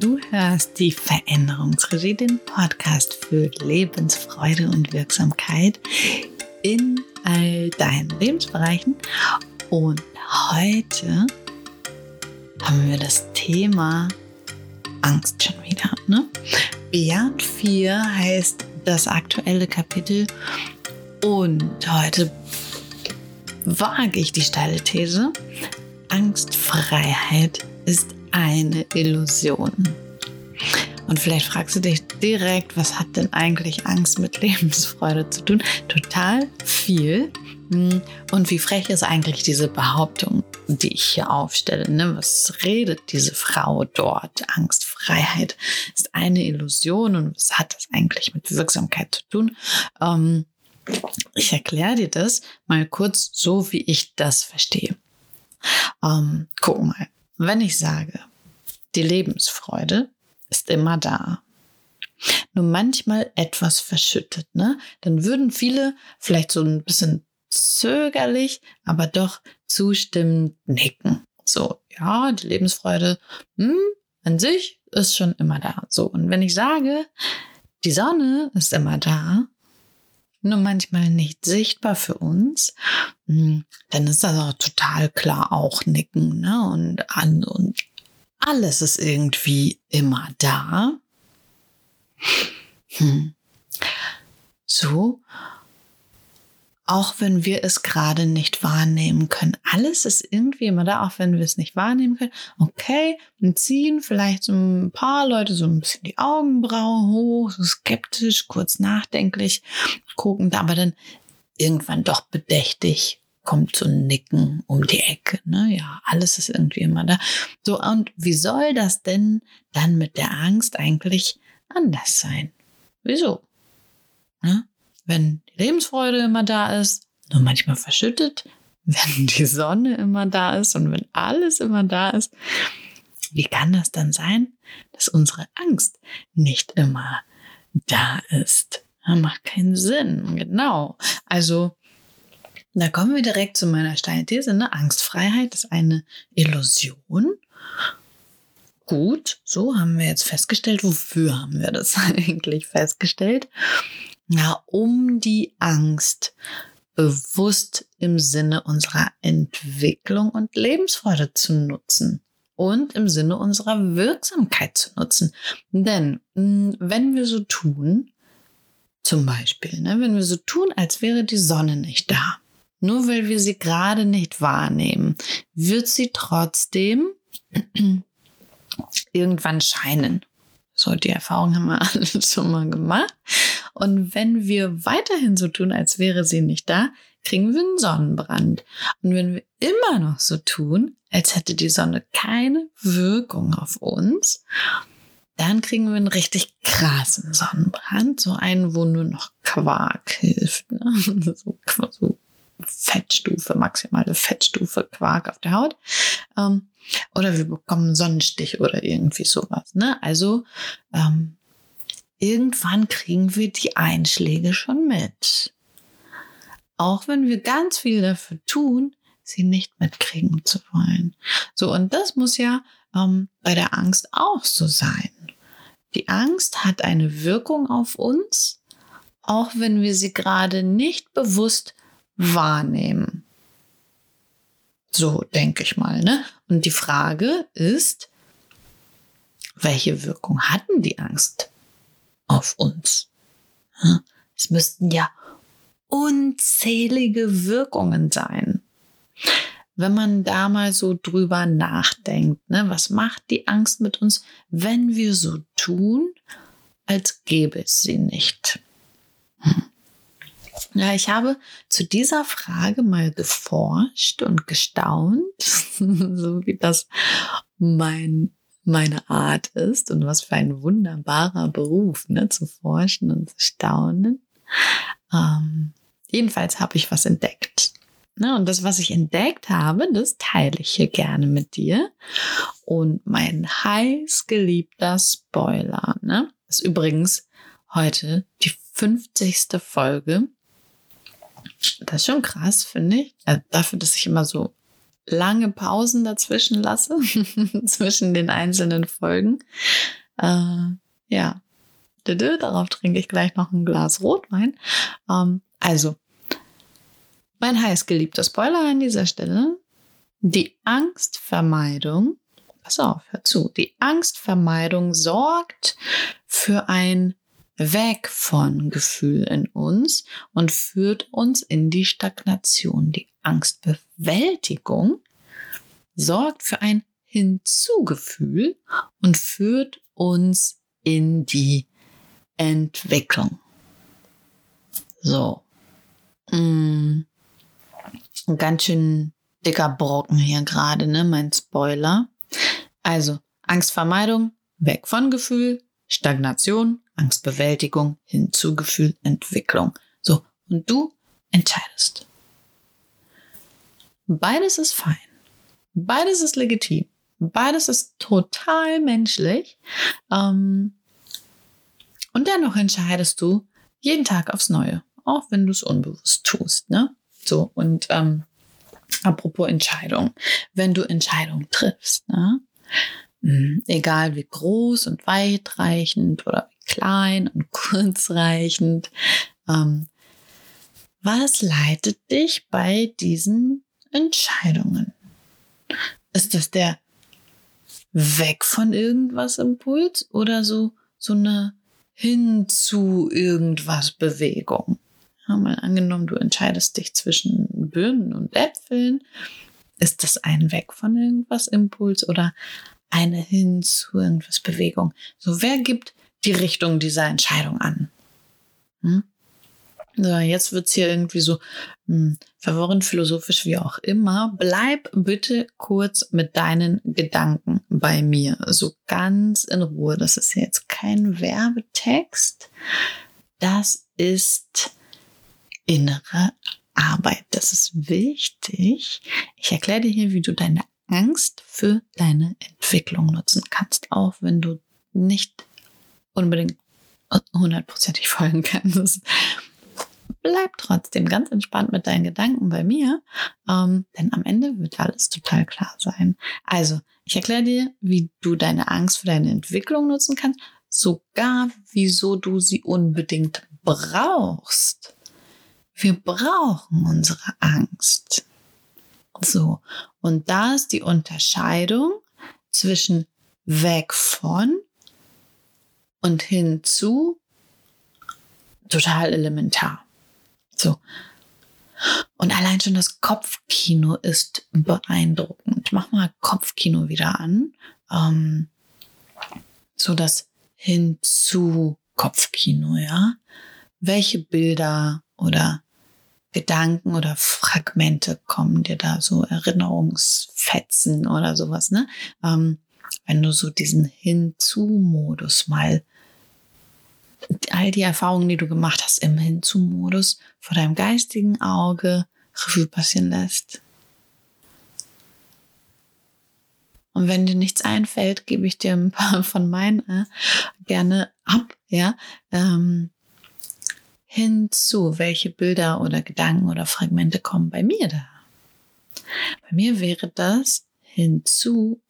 Du hörst die Veränderungsregie, den Podcast für Lebensfreude und Wirksamkeit in all deinen Lebensbereichen. Und heute haben wir das Thema Angst schon wieder. Ne? Beyond 4 heißt das aktuelle Kapitel. Und heute wage ich die steile These. Angstfreiheit ist eine Illusion. Und vielleicht fragst du dich direkt, was hat denn eigentlich Angst mit Lebensfreude zu tun? Total viel. Hm, und wie frech ist eigentlich diese Behauptung, die ich hier aufstelle? Ne? Was redet diese Frau dort? Angstfreiheit ist eine Illusion und was hat das eigentlich mit Wirksamkeit zu tun? Ähm, ich erkläre dir das mal kurz so, wie ich das verstehe. Ähm, guck mal, wenn ich sage, die Lebensfreude ist immer da, nur manchmal etwas verschüttet, ne? Dann würden viele vielleicht so ein bisschen zögerlich, aber doch zustimmend nicken. So, ja, die Lebensfreude hm, an sich ist schon immer da. So, und wenn ich sage, die Sonne ist immer da, nur manchmal nicht sichtbar für uns, hm, dann ist das auch total klar auch nicken, ne? Und an und alles ist irgendwie immer da. Hm. So auch wenn wir es gerade nicht wahrnehmen können. Alles ist irgendwie immer da, auch wenn wir es nicht wahrnehmen können. Okay, und ziehen vielleicht so ein paar Leute so ein bisschen die Augenbrauen hoch, so skeptisch, kurz nachdenklich, gucken, aber dann irgendwann doch bedächtig kommt so ein Nicken um die Ecke. Ne? Ja, alles ist irgendwie immer da. So, und wie soll das denn dann mit der Angst eigentlich anders sein? Wieso? Ne? wenn die Lebensfreude immer da ist, nur manchmal verschüttet, wenn die Sonne immer da ist und wenn alles immer da ist, wie kann das dann sein, dass unsere Angst nicht immer da ist? Das macht keinen Sinn. Genau. Also, da kommen wir direkt zu meiner steilen These. Ne? Angstfreiheit ist eine Illusion. Gut, so haben wir jetzt festgestellt. Wofür haben wir das eigentlich festgestellt? ja, um die Angst bewusst im Sinne unserer Entwicklung und Lebensfreude zu nutzen und im Sinne unserer Wirksamkeit zu nutzen. Denn hm, wenn wir so tun, zum Beispiel, ne, wenn wir so tun, als wäre die Sonne nicht da, nur weil wir sie gerade nicht wahrnehmen, wird sie trotzdem irgendwann scheinen. So, die Erfahrung haben wir alle schon mal gemacht. Und wenn wir weiterhin so tun, als wäre sie nicht da, kriegen wir einen Sonnenbrand. Und wenn wir immer noch so tun, als hätte die Sonne keine Wirkung auf uns, dann kriegen wir einen richtig krassen Sonnenbrand. So einen, wo nur noch Quark hilft. Ne? So, so Fettstufe, maximale Fettstufe Quark auf der Haut. Ähm, oder wir bekommen Sonnenstich oder irgendwie sowas. Ne? Also ähm, irgendwann kriegen wir die Einschläge schon mit. Auch wenn wir ganz viel dafür tun, sie nicht mitkriegen zu wollen. So, und das muss ja ähm, bei der Angst auch so sein. Die Angst hat eine Wirkung auf uns, auch wenn wir sie gerade nicht bewusst wahrnehmen. So denke ich mal. Ne? Und die Frage ist, welche Wirkung hatten die Angst auf uns? Es müssten ja unzählige Wirkungen sein. Wenn man da mal so drüber nachdenkt, ne, was macht die Angst mit uns, wenn wir so tun, als gäbe es sie nicht? Hm. Ja, ich habe zu dieser Frage mal geforscht und gestaunt, so wie das mein, meine Art ist und was für ein wunderbarer Beruf, ne, zu forschen und zu staunen. Ähm, jedenfalls habe ich was entdeckt. Ne, und das, was ich entdeckt habe, das teile ich hier gerne mit dir. Und mein heiß geliebter Spoiler, ne, ist übrigens heute die 50. Folge das ist schon krass, finde ich. Also dafür, dass ich immer so lange Pausen dazwischen lasse, zwischen den einzelnen Folgen. Äh, ja, darauf trinke ich gleich noch ein Glas Rotwein. Ähm, also, mein heißgeliebter Spoiler an dieser Stelle. Die Angstvermeidung, pass auf, hör zu, die Angstvermeidung sorgt für ein Weg von Gefühl in uns und führt uns in die Stagnation. Die Angstbewältigung sorgt für ein Hinzugefühl und führt uns in die Entwicklung. So. Mm. Ein ganz schön dicker Brocken hier gerade, ne? Mein Spoiler. Also, Angstvermeidung, weg von Gefühl, Stagnation, Angstbewältigung, Hinzugefühl, Entwicklung. So. Und du entscheidest. Beides ist fein. Beides ist legitim. Beides ist total menschlich. Ähm, und dennoch entscheidest du jeden Tag aufs Neue, auch wenn du es unbewusst tust. Ne? So, und ähm, apropos Entscheidung, wenn du Entscheidungen triffst, ne? Hm, egal wie groß und weitreichend oder wie klein und kurzreichend, ähm, was leitet dich bei diesen Entscheidungen? Ist das der weg von irgendwas Impuls oder so, so eine hin zu irgendwas Bewegung? Ja, mal angenommen, du entscheidest dich zwischen Birnen und Äpfeln. Ist das ein Weg von irgendwas Impuls oder eine hin zu irgendwas Bewegung? So, wer gibt die Richtung dieser Entscheidung an? Hm? So, jetzt wird's hier irgendwie so hm, verworren, philosophisch, wie auch immer. Bleib bitte kurz mit deinen Gedanken bei mir. So ganz in Ruhe. Das ist jetzt kein Werbetext. Das ist innere Arbeit. Das ist wichtig. Ich erkläre dir hier, wie du deine Angst für deine Entwicklung nutzen kannst, auch wenn du nicht unbedingt hundertprozentig folgen kannst bleib trotzdem ganz entspannt mit deinen Gedanken bei mir, ähm, denn am Ende wird alles total klar sein. Also, ich erkläre dir, wie du deine Angst für deine Entwicklung nutzen kannst, sogar wieso du sie unbedingt brauchst. Wir brauchen unsere Angst. So, und da ist die Unterscheidung zwischen weg von und hinzu total elementar. So. Und allein schon das Kopfkino ist beeindruckend. Mach mal Kopfkino wieder an. Ähm, so das hinzu Kopfkino, ja. Welche Bilder oder Gedanken oder Fragmente kommen dir da so Erinnerungsfetzen oder sowas, ne? Ähm, wenn du so diesen Hinzu-Modus mal all die Erfahrungen, die du gemacht hast, im Hinzu-Modus vor deinem geistigen Auge Revue passieren lässt. Und wenn dir nichts einfällt, gebe ich dir ein paar von meinen äh, gerne ab, ja. Ähm, hinzu, welche Bilder oder Gedanken oder Fragmente kommen bei mir da? Bei mir wäre das hinzu,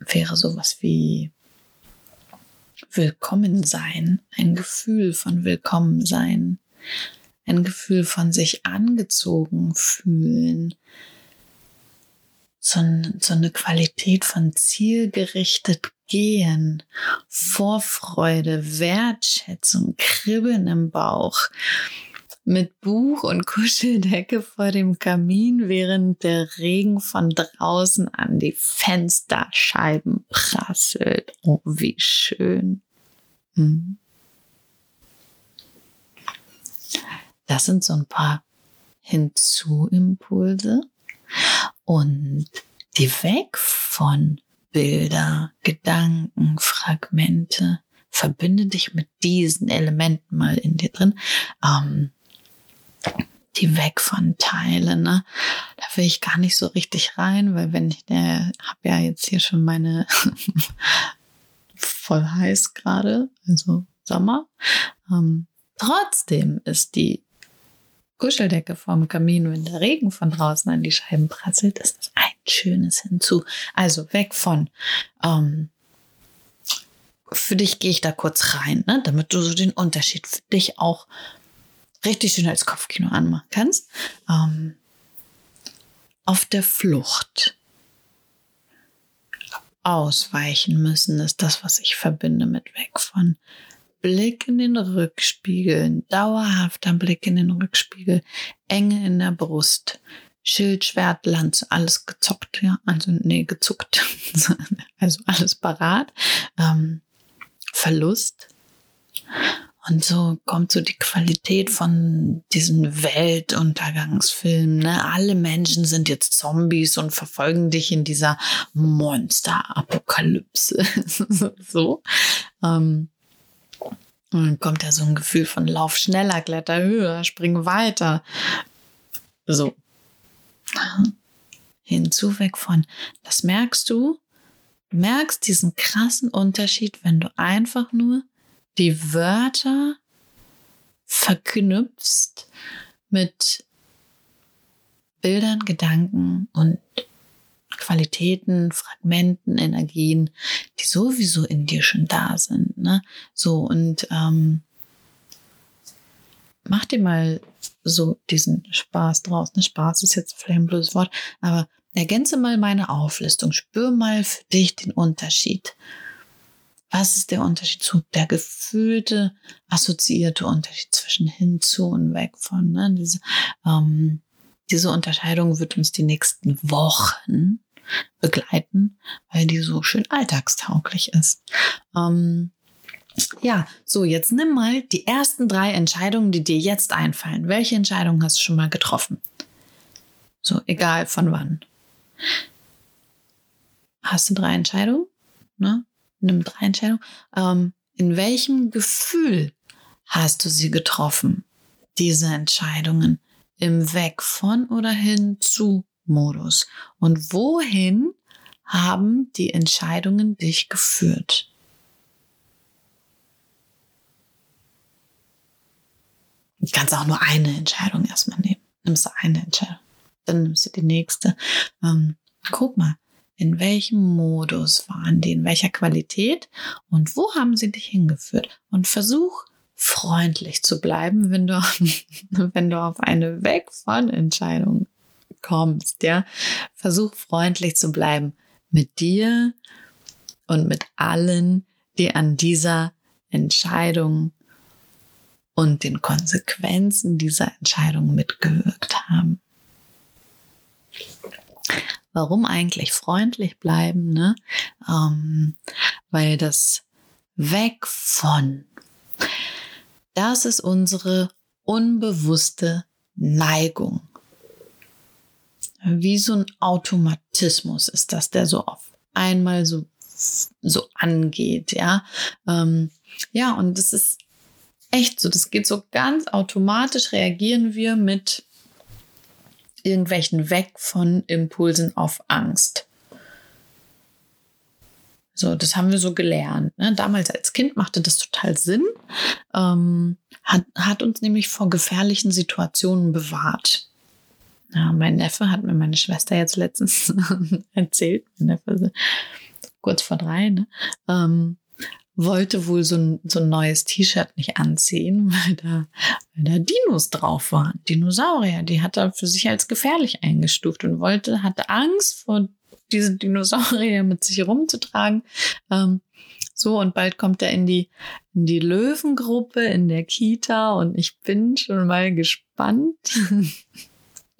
wäre sowas wie Willkommen sein, ein Gefühl von Willkommen sein, ein Gefühl von sich angezogen fühlen, so, so eine Qualität von zielgerichtet gehen, Vorfreude, Wertschätzung, Kribbeln im Bauch, mit Buch und Kuscheldecke vor dem Kamin, während der Regen von draußen an die Fensterscheiben prasselt. Oh, wie schön. Hm. Das sind so ein paar Hinzuimpulse und die weg von Bilder, Gedanken, Fragmente. Verbinde dich mit diesen Elementen mal in dir drin. Ähm, die weg von Teilen. Ne? Da will ich gar nicht so richtig rein, weil wenn ich, der habe ja jetzt hier schon meine voll heiß gerade, also Sommer. Ähm, trotzdem ist die Kuscheldecke vorm Kamin, wenn der Regen von draußen an die Scheiben prasselt, ist das ein Schönes hinzu. Also weg von, ähm, für dich gehe ich da kurz rein, ne, damit du so den Unterschied für dich auch richtig schön als Kopfkino anmachen kannst. Ähm, auf der Flucht. Ausweichen müssen ist das, was ich verbinde mit weg von. Blick in den Rückspiegel, dauerhafter Blick in den Rückspiegel, Enge in der Brust, Schild, Schwert, Lanze, alles gezockt, ja, also nee, gezuckt, also alles parat, ähm, Verlust. Und so kommt so die Qualität von diesen Weltuntergangsfilmen. Ne? Alle Menschen sind jetzt Zombies und verfolgen dich in dieser Monster-Apokalypse. so. Ähm, und dann kommt ja so ein Gefühl von Lauf schneller, Kletter höher, spring weiter. So. Hinzu weg von. Das merkst du. Du merkst diesen krassen Unterschied, wenn du einfach nur die Wörter verknüpfst mit Bildern, Gedanken und Qualitäten, Fragmenten, Energien, die sowieso in dir schon da sind. Ne? So und ähm, mach dir mal so diesen Spaß draus. Ne? Spaß ist jetzt vielleicht ein blödes Wort, aber ergänze mal meine Auflistung. Spür mal für dich den Unterschied. Was ist der Unterschied zu der gefühlte, assoziierte Unterschied zwischen hinzu und weg von? Ne? Diese, ähm, diese Unterscheidung wird uns die nächsten Wochen begleiten, weil die so schön alltagstauglich ist. Ähm, ja, so jetzt nimm mal die ersten drei Entscheidungen, die dir jetzt einfallen. Welche Entscheidungen hast du schon mal getroffen? So, egal von wann. Hast du drei Entscheidungen? Ne? Nimm drei Entscheidungen. Ähm, in welchem Gefühl hast du sie getroffen? Diese Entscheidungen im Weg von oder hin zu Modus. Und wohin haben die Entscheidungen dich geführt? Du kannst auch nur eine Entscheidung erstmal nehmen. Nimmst du eine Entscheidung, dann nimmst du die nächste. Ähm, guck mal, in welchem Modus waren die, in welcher Qualität und wo haben sie dich hingeführt? Und versuch freundlich zu bleiben, wenn du, wenn du auf eine Weg von Entscheidung kommst, ja. Versuch freundlich zu bleiben mit dir und mit allen, die an dieser Entscheidung und den Konsequenzen dieser Entscheidung mitgewirkt haben. Warum eigentlich freundlich bleiben? Ne? Ähm, weil das Weg von, das ist unsere unbewusste Neigung. Wie so ein Automatismus ist das, der so auf einmal so, so angeht, ja. Ähm, ja, und das ist echt so, das geht so ganz automatisch, reagieren wir mit irgendwelchen weg von Impulsen auf Angst. So, das haben wir so gelernt. Ne? Damals als Kind machte das total Sinn, ähm, hat, hat uns nämlich vor gefährlichen Situationen bewahrt. Ja, mein Neffe hat mir meine Schwester jetzt letztens erzählt, mein Neffe kurz vor drei, ne? ähm, wollte wohl so ein, so ein neues T-Shirt nicht anziehen, weil da, weil da Dinos drauf waren. Dinosaurier, die hat er für sich als gefährlich eingestuft und wollte, hatte Angst vor diesen Dinosaurier mit sich rumzutragen. Ähm, so, und bald kommt er in die, in die Löwengruppe in der Kita und ich bin schon mal gespannt.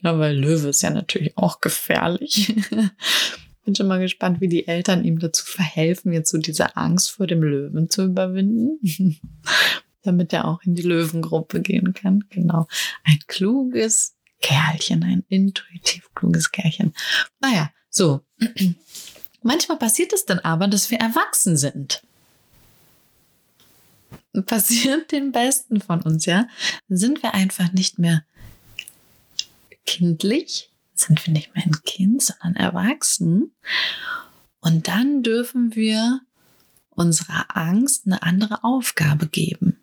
Ja, weil Löwe ist ja natürlich auch gefährlich. Bin schon mal gespannt, wie die Eltern ihm dazu verhelfen, jetzt so diese Angst vor dem Löwen zu überwinden. Damit er auch in die Löwengruppe gehen kann. Genau. Ein kluges Kerlchen, ein intuitiv kluges Kerlchen. Naja, so. Manchmal passiert es dann aber, dass wir erwachsen sind passiert den Besten von uns, ja, sind wir einfach nicht mehr kindlich, sind wir nicht mehr ein Kind, sondern erwachsen. Und dann dürfen wir unserer Angst eine andere Aufgabe geben.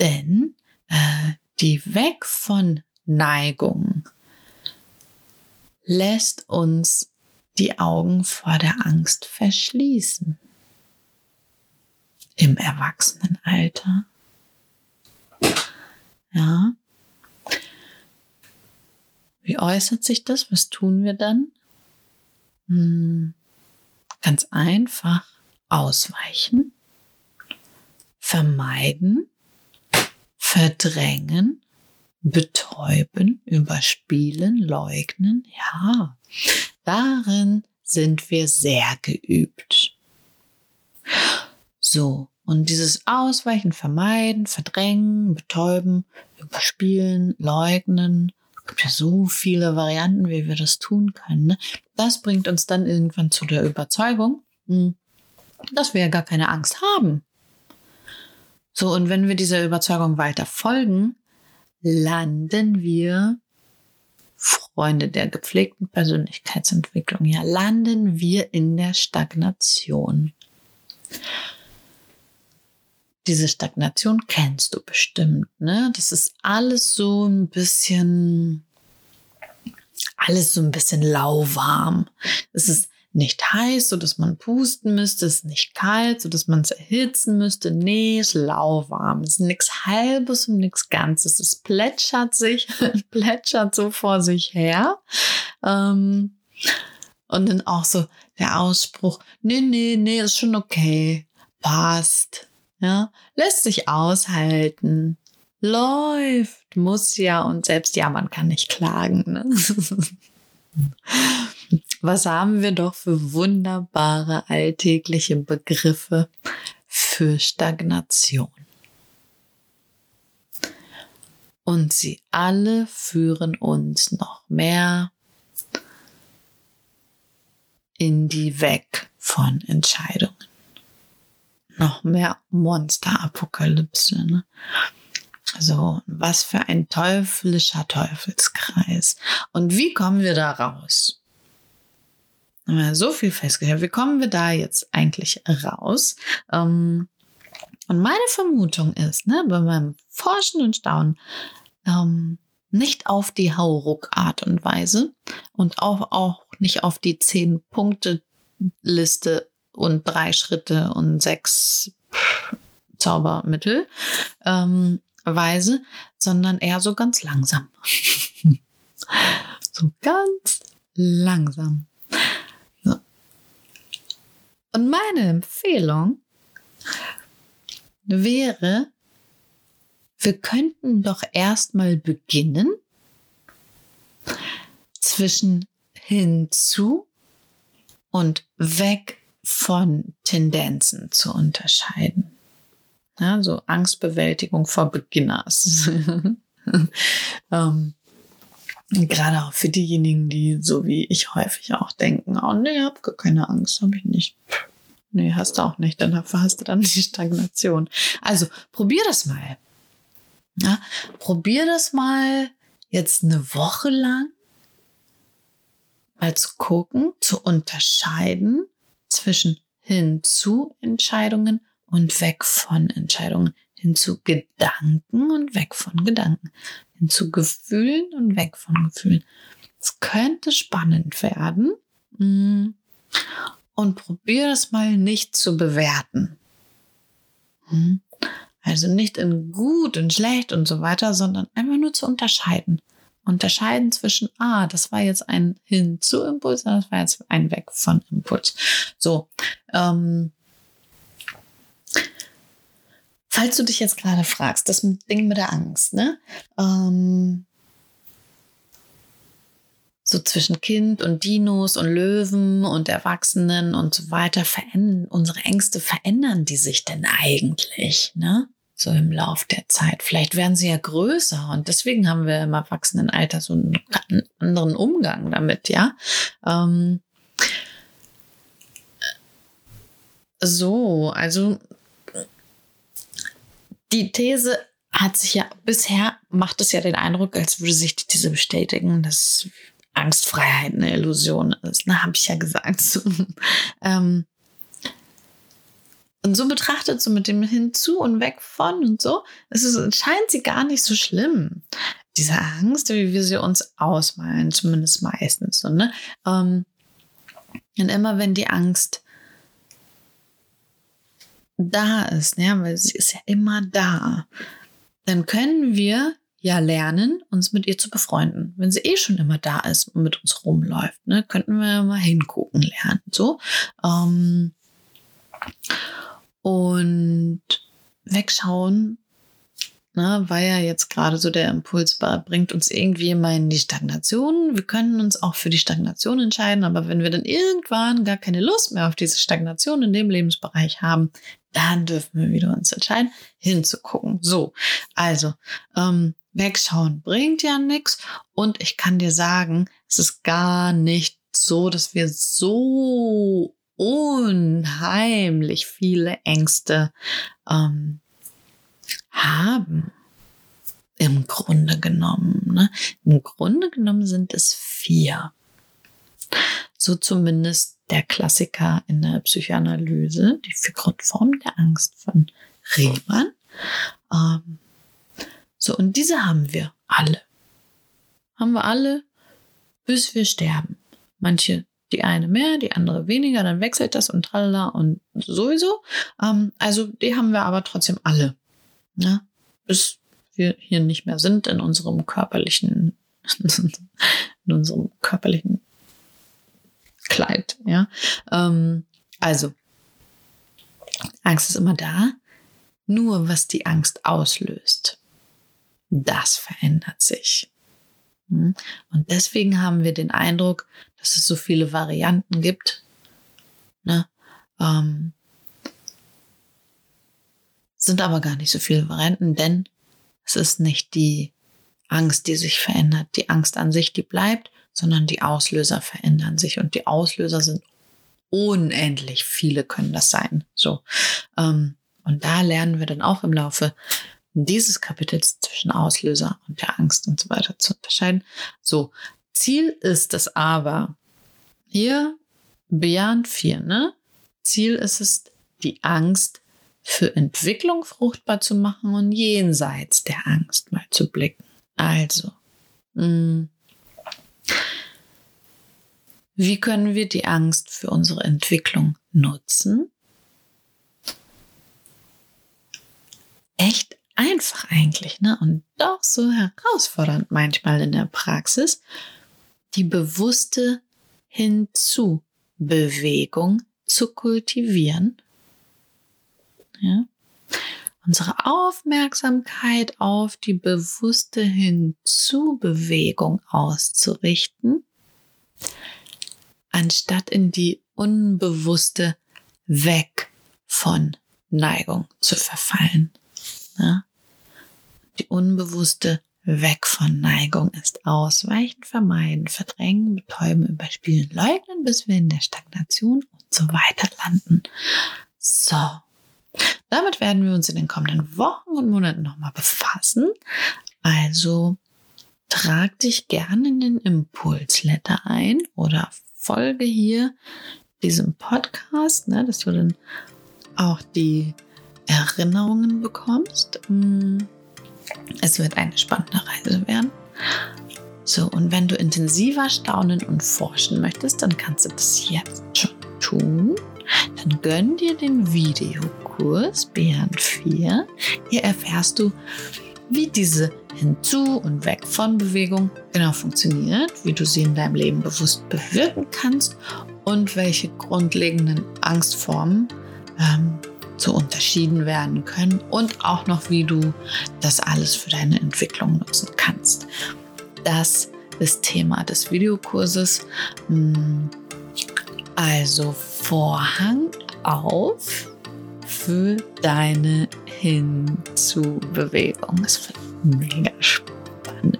Denn äh, die Weg von Neigung lässt uns die Augen vor der Angst verschließen. Im Erwachsenenalter. Ja. Wie äußert sich das? Was tun wir dann? Hm, ganz einfach ausweichen, vermeiden, verdrängen, betäuben, überspielen, leugnen. Ja, darin sind wir sehr geübt. So, und dieses Ausweichen, Vermeiden, Verdrängen, Betäuben, Überspielen, Leugnen, gibt ja so viele Varianten, wie wir das tun können. Ne? Das bringt uns dann irgendwann zu der Überzeugung, hm, dass wir ja gar keine Angst haben. So, und wenn wir dieser Überzeugung weiter folgen, landen wir, Freunde der gepflegten Persönlichkeitsentwicklung, ja, landen wir in der Stagnation. Diese Stagnation kennst du bestimmt, ne? Das ist alles so ein bisschen, alles so ein bisschen lauwarm. Es ist nicht heiß, so dass man pusten müsste, es ist nicht kalt, so dass man es erhitzen müsste. Nee, es ist lauwarm. Es ist nichts Halbes und nichts Ganzes. Es plätschert sich, plätschert so vor sich her. Ähm, und dann auch so der Ausspruch, nee, nee, nee, ist schon okay. Passt. Ja, lässt sich aushalten. Läuft, muss ja und selbst ja, man kann nicht klagen. Ne? Was haben wir doch für wunderbare alltägliche Begriffe für Stagnation. Und sie alle führen uns noch mehr in die Weg von Entscheidungen. Noch mehr Monsterapokalypse. Ne? So, was für ein teuflischer Teufelskreis. Und wie kommen wir da raus? Haben wir so viel festgestellt. Wie kommen wir da jetzt eigentlich raus? Ähm, und meine Vermutung ist, ne, bei meinem Forschen und Staunen, ähm, nicht auf die Hauruck-Art und Weise und auch, auch nicht auf die Zehn-Punkte-Liste und drei Schritte und sechs Zaubermittel, ähm, Weise, sondern eher so ganz langsam. so ganz langsam. So. Und meine Empfehlung wäre, wir könnten doch erstmal beginnen zwischen hinzu und weg von Tendenzen zu unterscheiden. Ja, so Angstbewältigung vor Beginners. ähm, gerade auch für diejenigen, die so wie ich häufig auch denken, oh nee, hab gar keine Angst, habe ich nicht. Nee, hast du auch nicht, dann hast du dann die Stagnation. Also probier das mal. Ja, probier das mal jetzt eine Woche lang mal zu gucken, zu unterscheiden zwischen hin zu Entscheidungen und weg von Entscheidungen, hin zu Gedanken und weg von Gedanken, hin zu Gefühlen und weg von Gefühlen. Es könnte spannend werden. Mm. Und probier es mal nicht zu bewerten. Mm. Also nicht in gut und schlecht und so weiter, sondern einfach nur zu unterscheiden. Unterscheiden zwischen, ah, das war jetzt ein Hin-zu-Impuls, das war jetzt ein Weg von Impuls. So, ähm, falls du dich jetzt gerade fragst, das Ding mit der Angst, ne? Ähm, so zwischen Kind und Dinos und Löwen und Erwachsenen und so weiter, verändern, unsere Ängste verändern die sich denn eigentlich, ne? So im Lauf der Zeit. Vielleicht werden sie ja größer und deswegen haben wir im Erwachsenenalter so einen anderen Umgang damit, ja? Ähm, so, also die These hat sich ja bisher macht es ja den Eindruck, als würde sich die These bestätigen, dass Angstfreiheit eine Illusion ist. Na, habe ich ja gesagt. ähm, und so betrachtet, so mit dem hinzu und weg von und so, es scheint sie gar nicht so schlimm, diese Angst, wie wir sie uns ausmalen, zumindest meistens. So, ne? Ähm, und immer wenn die Angst da ist, ja, weil sie ist ja immer da, dann können wir ja lernen, uns mit ihr zu befreunden. Wenn sie eh schon immer da ist und mit uns rumläuft, ne, könnten wir mal hingucken lernen. So. Ähm, und wegschauen, ne, war ja jetzt gerade so der Impuls, bringt uns irgendwie mal in die Stagnation. Wir können uns auch für die Stagnation entscheiden, aber wenn wir dann irgendwann gar keine Lust mehr auf diese Stagnation in dem Lebensbereich haben, dann dürfen wir wieder uns entscheiden, hinzugucken. So, also ähm, wegschauen bringt ja nichts. Und ich kann dir sagen, es ist gar nicht so, dass wir so unheimlich viele Ängste ähm, haben. Im Grunde genommen. Ne? Im Grunde genommen sind es vier. So zumindest der Klassiker in der Psychoanalyse, die vier Grundformen der Angst von Riemann. Ähm, so, und diese haben wir alle. Haben wir alle, bis wir sterben. Manche, die eine mehr, die andere weniger, dann wechselt das und tralala und sowieso. Ähm, also die haben wir aber trotzdem alle. Ne? Bis wir hier nicht mehr sind in unserem körperlichen, in unserem körperlichen Kleid, ja. Ähm, also, Angst ist immer da. Nur was die Angst auslöst, das verändert sich. Hm? Und deswegen haben wir den Eindruck, dass es so viele Varianten gibt. Ne? Ähm, sind aber gar nicht so viele Varianten, denn es ist nicht die Angst, die sich verändert. Die Angst an sich, die bleibt, sondern die Auslöser verändern sich und die Auslöser sind unendlich viele können das sein. So. Ähm, und da lernen wir dann auch im Laufe dieses Kapitels zwischen Auslöser und der Angst und so weiter zu unterscheiden. So, Ziel ist es aber, hier Beyond 4, ne? Ziel ist es, die Angst für Entwicklung fruchtbar zu machen und jenseits der Angst mal zu blicken. Also, mh, mm, wie können wir die Angst für unsere Entwicklung nutzen? Echt einfach eigentlich, ne? Und doch so herausfordernd manchmal in der Praxis. Die bewusste Hinzubewegung zu kultivieren. Ja? Unsere Aufmerksamkeit auf die bewusste Hinzubewegung auszurichten anstatt in die unbewusste Weg von Neigung zu verfallen. Ja? Die unbewusste Weg von Neigung ist ausweichen, vermeiden, verdrängen, betäuben, überspielen, leugnen, bis wir in der Stagnation und so weiter landen. So. Damit werden wir uns in den kommenden Wochen und Monaten nochmal befassen. Also trag dich gerne in den Impulsletter ein oder folge hier diesem Podcast, ne, dass du dann auch die Erinnerungen bekommst. Mm, es wird eine spannende Reise werden. So, und wenn du intensiver staunen und forschen möchtest, dann kannst du das jetzt schon tun. Dann gönn dir den Videokurs Bären 4. Hier erfährst du, wie diese Hinzu- und Weg von Bewegung genau funktioniert, wie du sie in deinem Leben bewusst bewirken kannst und welche grundlegenden Angstformen ähm, so unterschieden werden können und auch noch, wie du das alles für deine Entwicklung nutzen kannst. Das ist Thema des Videokurses. Hm, also Vorhang auf für deine Hinzubewegung. Es wird mega spannend.